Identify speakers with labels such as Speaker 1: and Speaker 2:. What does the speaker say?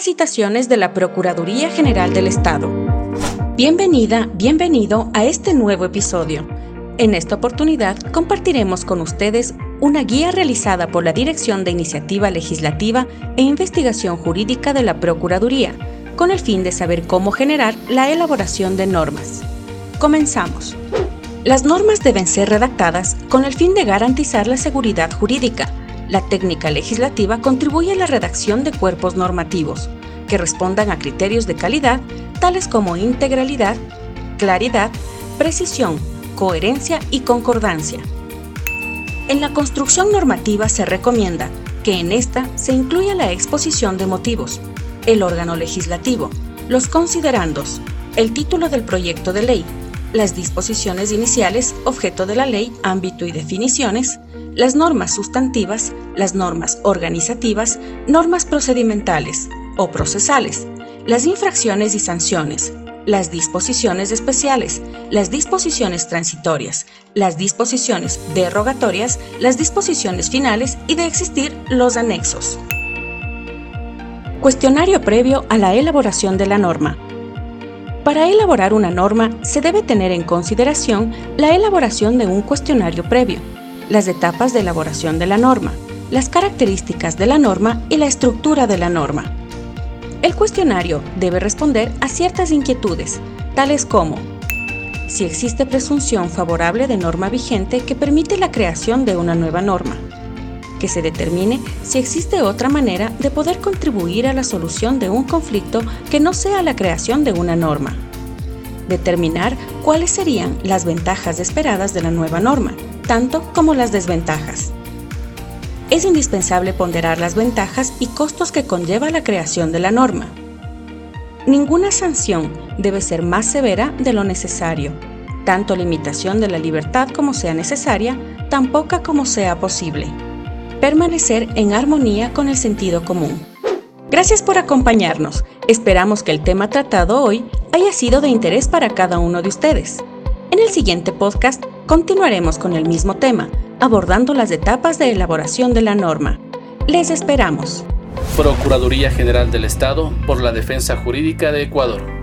Speaker 1: Capacitaciones de la Procuraduría General del Estado. Bienvenida, bienvenido a este nuevo episodio. En esta oportunidad compartiremos con ustedes una guía realizada por la Dirección de Iniciativa Legislativa e Investigación Jurídica de la Procuraduría, con el fin de saber cómo generar la elaboración de normas. Comenzamos. Las normas deben ser redactadas con el fin de garantizar la seguridad jurídica. La técnica legislativa contribuye a la redacción de cuerpos normativos que respondan a criterios de calidad tales como integralidad, claridad, precisión, coherencia y concordancia. En la construcción normativa se recomienda que en esta se incluya la exposición de motivos, el órgano legislativo, los considerandos, el título del proyecto de ley, las disposiciones iniciales, objeto de la ley, ámbito y definiciones, las normas sustantivas, las normas organizativas, normas procedimentales o procesales, las infracciones y sanciones, las disposiciones especiales, las disposiciones transitorias, las disposiciones derogatorias, las disposiciones finales y de existir los anexos. Cuestionario previo a la elaboración de la norma. Para elaborar una norma se debe tener en consideración la elaboración de un cuestionario previo, las etapas de elaboración de la norma, las características de la norma y la estructura de la norma. El cuestionario debe responder a ciertas inquietudes, tales como si existe presunción favorable de norma vigente que permite la creación de una nueva norma, que se determine si existe otra manera de poder contribuir a la solución de un conflicto que no sea la creación de una norma. Determinar cuáles serían las ventajas esperadas de la nueva norma, tanto como las desventajas. Es indispensable ponderar las ventajas y costos que conlleva la creación de la norma. Ninguna sanción debe ser más severa de lo necesario, tanto limitación de la libertad como sea necesaria, tan poca como sea posible permanecer en armonía con el sentido común. Gracias por acompañarnos. Esperamos que el tema tratado hoy haya sido de interés para cada uno de ustedes. En el siguiente podcast continuaremos con el mismo tema, abordando las etapas de elaboración de la norma. Les esperamos.
Speaker 2: Procuraduría General del Estado por la Defensa Jurídica de Ecuador.